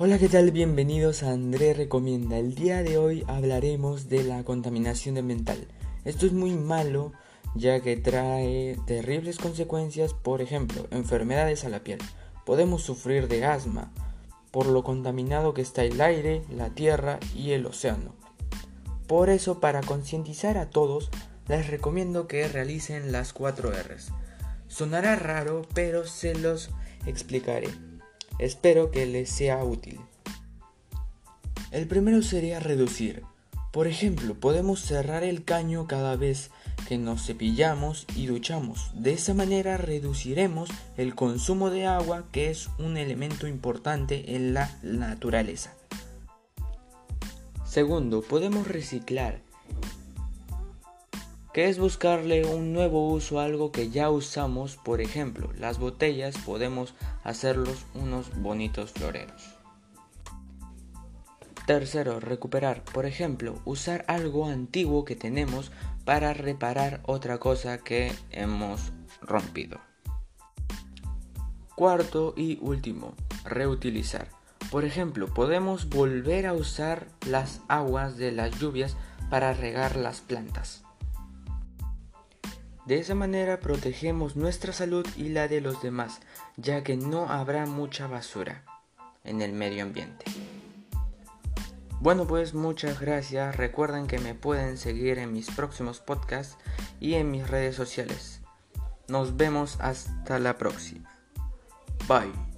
Hola, ¿qué tal? Bienvenidos a André Recomienda. El día de hoy hablaremos de la contaminación ambiental. Esto es muy malo ya que trae terribles consecuencias, por ejemplo, enfermedades a la piel. Podemos sufrir de asma por lo contaminado que está el aire, la tierra y el océano. Por eso, para concientizar a todos, les recomiendo que realicen las 4 Rs. Sonará raro, pero se los explicaré. Espero que les sea útil. El primero sería reducir. Por ejemplo, podemos cerrar el caño cada vez que nos cepillamos y duchamos. De esa manera reduciremos el consumo de agua que es un elemento importante en la naturaleza. Segundo, podemos reciclar que es buscarle un nuevo uso a algo que ya usamos, por ejemplo, las botellas podemos hacerlos unos bonitos floreros. Tercero, recuperar, por ejemplo, usar algo antiguo que tenemos para reparar otra cosa que hemos rompido. Cuarto y último, reutilizar. Por ejemplo, podemos volver a usar las aguas de las lluvias para regar las plantas. De esa manera protegemos nuestra salud y la de los demás, ya que no habrá mucha basura en el medio ambiente. Bueno pues muchas gracias, recuerden que me pueden seguir en mis próximos podcasts y en mis redes sociales. Nos vemos hasta la próxima. Bye.